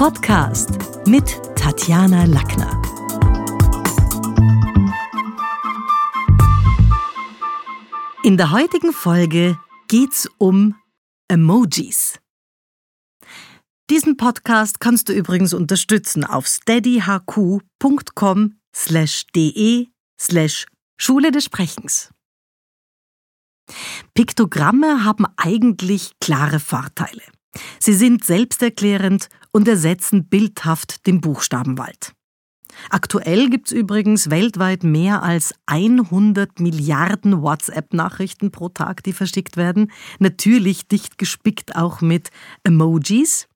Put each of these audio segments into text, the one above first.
Podcast mit Tatjana Lackner. In der heutigen Folge geht's um Emojis. Diesen Podcast kannst du übrigens unterstützen auf steadyhq.com slash de slash Schule des Sprechens. Piktogramme haben eigentlich klare Vorteile. Sie sind selbsterklärend und ersetzen bildhaft den Buchstabenwald. Aktuell gibt es übrigens weltweit mehr als 100 Milliarden WhatsApp-Nachrichten pro Tag, die verschickt werden. Natürlich dicht gespickt auch mit Emojis.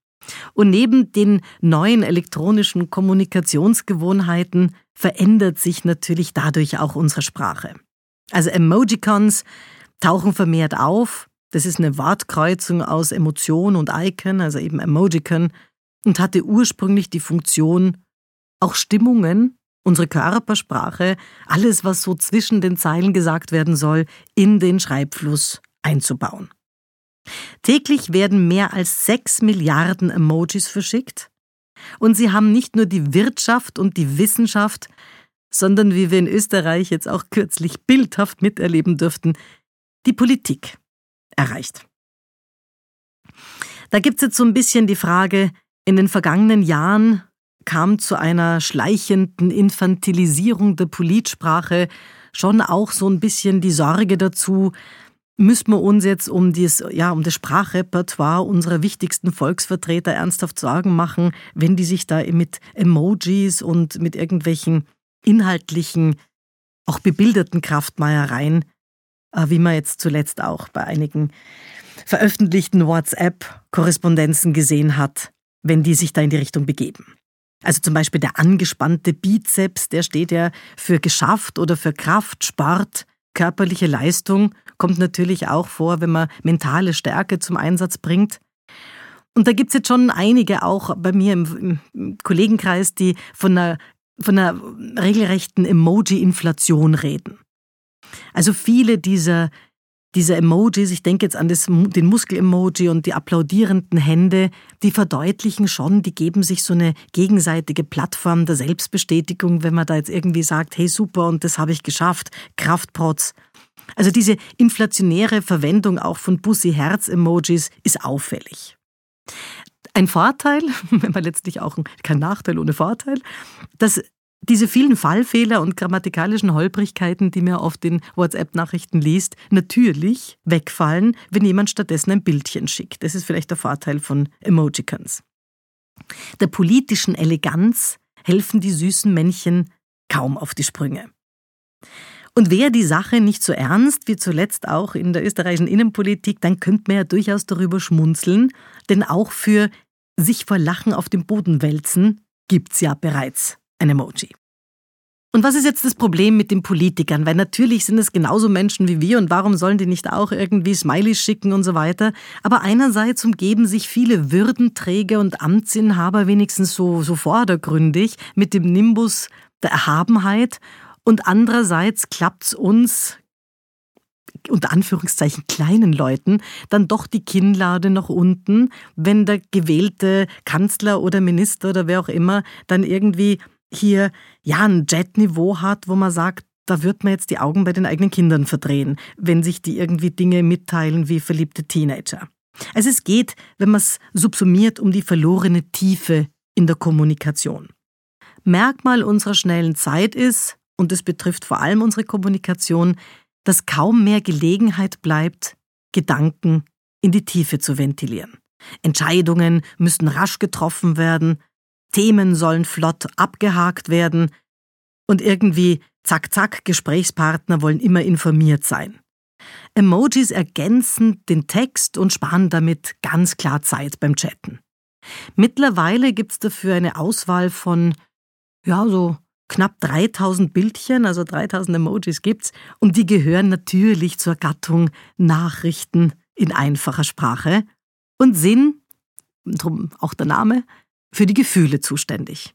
Und neben den neuen elektronischen Kommunikationsgewohnheiten verändert sich natürlich dadurch auch unsere Sprache. Also Emojicons tauchen vermehrt auf. Das ist eine Wortkreuzung aus Emotion und Icon, also eben Emojicon, und hatte ursprünglich die Funktion, auch Stimmungen, unsere Körpersprache, alles, was so zwischen den Zeilen gesagt werden soll, in den Schreibfluss einzubauen. Täglich werden mehr als sechs Milliarden Emojis verschickt. Und sie haben nicht nur die Wirtschaft und die Wissenschaft, sondern wie wir in Österreich jetzt auch kürzlich bildhaft miterleben dürften, die Politik erreicht. Da gibt es jetzt so ein bisschen die Frage, in den vergangenen Jahren kam zu einer schleichenden Infantilisierung der Politsprache schon auch so ein bisschen die Sorge dazu, müssen wir uns jetzt um, dies, ja, um das Sprachrepertoire unserer wichtigsten Volksvertreter ernsthaft Sorgen machen, wenn die sich da mit Emojis und mit irgendwelchen inhaltlichen, auch bebilderten Kraftmeiereien, äh, wie man jetzt zuletzt auch bei einigen veröffentlichten WhatsApp-Korrespondenzen gesehen hat, wenn die sich da in die Richtung begeben. Also zum Beispiel der angespannte Bizeps, der steht ja für geschafft oder für Kraft, Sport, körperliche Leistung, kommt natürlich auch vor, wenn man mentale Stärke zum Einsatz bringt. Und da gibt es jetzt schon einige auch bei mir im, im Kollegenkreis, die von einer, von einer regelrechten Emoji-Inflation reden. Also viele dieser diese Emojis, ich denke jetzt an das, den Muskel-Emoji und die applaudierenden Hände, die verdeutlichen schon, die geben sich so eine gegenseitige Plattform der Selbstbestätigung, wenn man da jetzt irgendwie sagt, hey super und das habe ich geschafft, Kraftprotz. Also diese inflationäre Verwendung auch von Bussi-Herz-Emojis ist auffällig. Ein Vorteil, wenn man letztlich auch kein Nachteil ohne Vorteil, dass diese vielen Fallfehler und grammatikalischen Holprigkeiten, die mir auf den WhatsApp-Nachrichten liest, natürlich wegfallen, wenn jemand stattdessen ein Bildchen schickt. Das ist vielleicht der Vorteil von Emojicons. Der politischen Eleganz helfen die süßen Männchen kaum auf die Sprünge. Und wäre die Sache nicht so ernst wie zuletzt auch in der österreichischen Innenpolitik, dann könnte man ja durchaus darüber schmunzeln, denn auch für sich vor Lachen auf dem Boden wälzen gibt's ja bereits ein Emoji. Und was ist jetzt das Problem mit den Politikern? Weil natürlich sind es genauso Menschen wie wir und warum sollen die nicht auch irgendwie Smileys schicken und so weiter? Aber einerseits umgeben sich viele Würdenträger und Amtsinhaber wenigstens so, so vordergründig mit dem Nimbus der Erhabenheit und andererseits klappt es uns, unter Anführungszeichen kleinen Leuten, dann doch die Kinnlade nach unten, wenn der gewählte Kanzler oder Minister oder wer auch immer dann irgendwie hier ja ein Jet-Niveau hat, wo man sagt, da wird man jetzt die Augen bei den eigenen Kindern verdrehen, wenn sich die irgendwie Dinge mitteilen wie verliebte Teenager. Also es geht, wenn man es subsumiert, um die verlorene Tiefe in der Kommunikation. Merkmal unserer schnellen Zeit ist, und es betrifft vor allem unsere Kommunikation, dass kaum mehr Gelegenheit bleibt, Gedanken in die Tiefe zu ventilieren. Entscheidungen müssen rasch getroffen werden, Themen sollen flott abgehakt werden und irgendwie zack zack Gesprächspartner wollen immer informiert sein. Emojis ergänzen den Text und sparen damit ganz klar Zeit beim Chatten. Mittlerweile gibt es dafür eine Auswahl von, ja, so knapp 3000 Bildchen, also 3000 Emojis gibt's, und die gehören natürlich zur Gattung Nachrichten in einfacher Sprache und sind, drum auch der Name, für die Gefühle zuständig.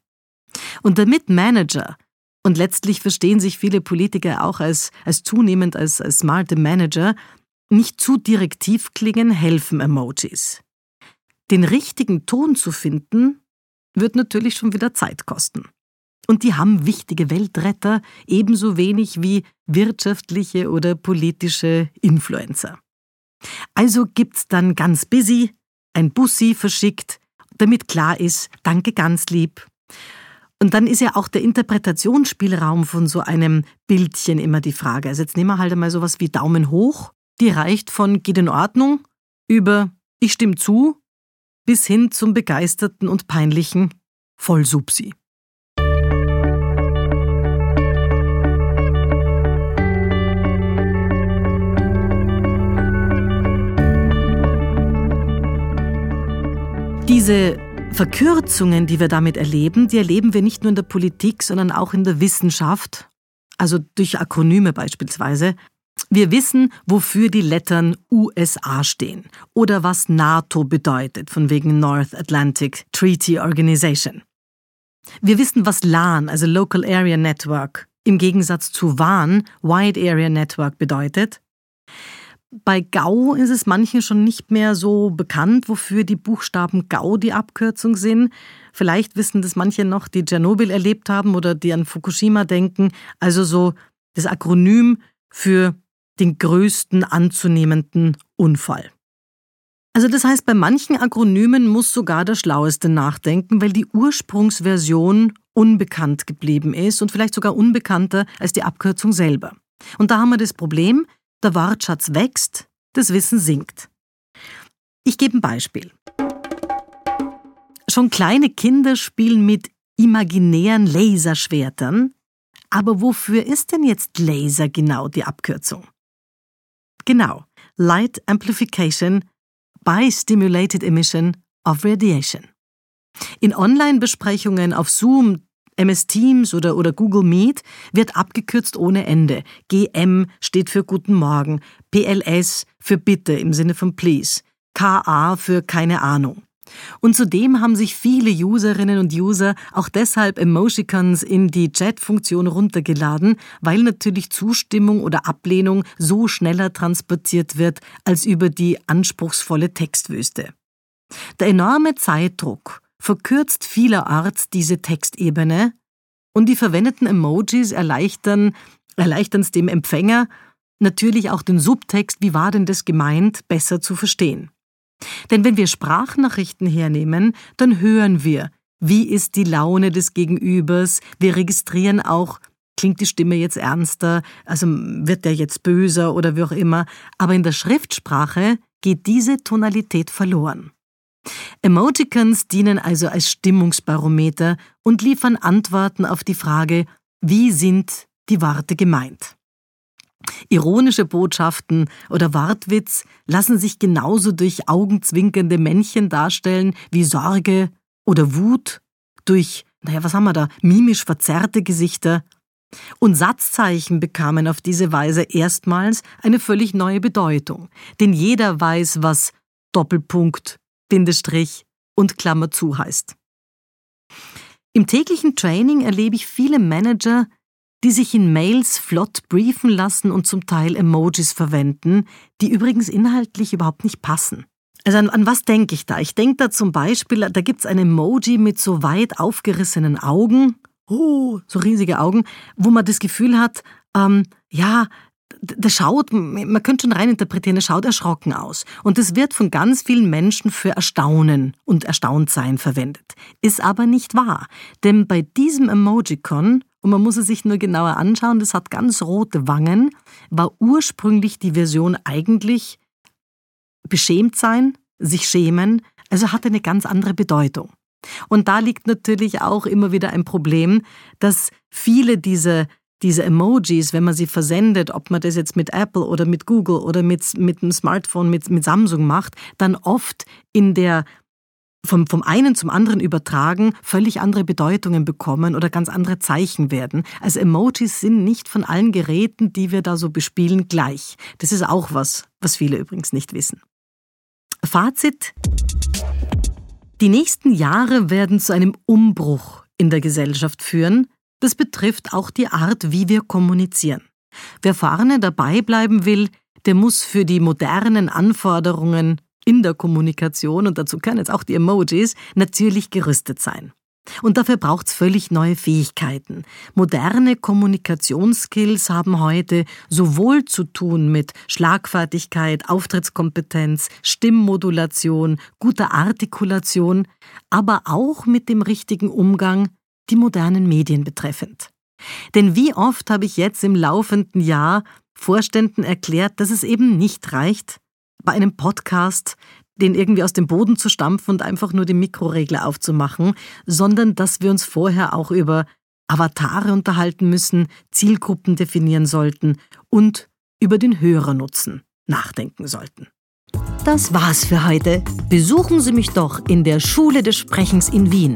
Und damit Manager, und letztlich verstehen sich viele Politiker auch als, als zunehmend als, als smarte Manager, nicht zu direktiv klingen, helfen Emojis. Den richtigen Ton zu finden, wird natürlich schon wieder Zeit kosten. Und die haben wichtige Weltretter ebenso wenig wie wirtschaftliche oder politische Influencer. Also gibt's dann ganz busy ein Bussi verschickt, damit klar ist, danke ganz lieb. Und dann ist ja auch der Interpretationsspielraum von so einem Bildchen immer die Frage. Also jetzt nehmen wir halt einmal sowas wie Daumen hoch, die reicht von geht in Ordnung über ich stimme zu bis hin zum begeisterten und peinlichen Vollsubsi. Diese Verkürzungen, die wir damit erleben, die erleben wir nicht nur in der Politik, sondern auch in der Wissenschaft, also durch Akronyme beispielsweise. Wir wissen, wofür die Lettern USA stehen oder was NATO bedeutet, von wegen North Atlantic Treaty Organization. Wir wissen, was LAN, also Local Area Network, im Gegensatz zu WAN, Wide Area Network bedeutet. Bei GAU ist es manchen schon nicht mehr so bekannt, wofür die Buchstaben GAU die Abkürzung sind. Vielleicht wissen das manche noch, die Tschernobyl erlebt haben oder die an Fukushima denken. Also so das Akronym für den größten anzunehmenden Unfall. Also das heißt, bei manchen Akronymen muss sogar der Schlaueste nachdenken, weil die Ursprungsversion unbekannt geblieben ist und vielleicht sogar unbekannter als die Abkürzung selber. Und da haben wir das Problem, der Wortschatz wächst, das Wissen sinkt. Ich gebe ein Beispiel. Schon kleine Kinder spielen mit imaginären Laserschwertern, aber wofür ist denn jetzt Laser genau die Abkürzung? Genau, Light Amplification by Stimulated Emission of Radiation. In Online-Besprechungen auf Zoom, MS Teams oder, oder Google Meet wird abgekürzt ohne Ende. GM steht für Guten Morgen, PLS für Bitte im Sinne von Please, KA für keine Ahnung. Und zudem haben sich viele Userinnen und User auch deshalb Emojicons in die Chat-Funktion runtergeladen, weil natürlich Zustimmung oder Ablehnung so schneller transportiert wird als über die anspruchsvolle Textwüste. Der enorme Zeitdruck verkürzt vielerorts diese Textebene und die verwendeten Emojis erleichtern erleichtern es dem Empfänger, natürlich auch den Subtext, wie war denn das gemeint, besser zu verstehen. Denn wenn wir Sprachnachrichten hernehmen, dann hören wir, wie ist die Laune des Gegenübers, wir registrieren auch, klingt die Stimme jetzt ernster, also wird der jetzt böser oder wie auch immer, aber in der Schriftsprache geht diese Tonalität verloren. Emoticons dienen also als Stimmungsbarometer und liefern Antworten auf die Frage, wie sind die Worte gemeint. Ironische Botschaften oder Wortwitz lassen sich genauso durch augenzwinkernde Männchen darstellen wie Sorge oder Wut, durch, naja, was haben wir da, mimisch verzerrte Gesichter. Und Satzzeichen bekamen auf diese Weise erstmals eine völlig neue Bedeutung, denn jeder weiß, was Doppelpunkt, Bindestrich und Klammer zu heißt. Im täglichen Training erlebe ich viele Manager, die sich in Mails flott briefen lassen und zum Teil Emojis verwenden, die übrigens inhaltlich überhaupt nicht passen. Also an, an was denke ich da? Ich denke da zum Beispiel, da gibt's ein Emoji mit so weit aufgerissenen Augen, oh, so riesige Augen, wo man das Gefühl hat, ähm, ja, der schaut, man könnte schon reininterpretieren, er schaut erschrocken aus. Und das wird von ganz vielen Menschen für Erstaunen und Erstauntsein verwendet. Ist aber nicht wahr. Denn bei diesem Emojicon, und man muss es sich nur genauer anschauen, das hat ganz rote Wangen, war ursprünglich die Version eigentlich beschämt sein, sich schämen, also hatte eine ganz andere Bedeutung. Und da liegt natürlich auch immer wieder ein Problem, dass viele diese diese Emojis, wenn man sie versendet, ob man das jetzt mit Apple oder mit Google oder mit, mit einem Smartphone, mit, mit Samsung macht, dann oft in der vom, vom einen zum anderen übertragen, völlig andere Bedeutungen bekommen oder ganz andere Zeichen werden. Also Emojis sind nicht von allen Geräten, die wir da so bespielen, gleich. Das ist auch was, was viele übrigens nicht wissen. Fazit. Die nächsten Jahre werden zu einem Umbruch in der Gesellschaft führen, das betrifft auch die Art, wie wir kommunizieren. Wer vorne dabei bleiben will, der muss für die modernen Anforderungen in der Kommunikation, und dazu können jetzt auch die Emojis, natürlich gerüstet sein. Und dafür braucht's völlig neue Fähigkeiten. Moderne Kommunikationsskills haben heute sowohl zu tun mit Schlagfertigkeit, Auftrittskompetenz, Stimmmodulation, guter Artikulation, aber auch mit dem richtigen Umgang die modernen Medien betreffend. Denn wie oft habe ich jetzt im laufenden Jahr Vorständen erklärt, dass es eben nicht reicht, bei einem Podcast den irgendwie aus dem Boden zu stampfen und einfach nur die Mikroregler aufzumachen, sondern dass wir uns vorher auch über Avatare unterhalten müssen, Zielgruppen definieren sollten und über den Hörernutzen nachdenken sollten. Das war's für heute. Besuchen Sie mich doch in der Schule des Sprechens in Wien.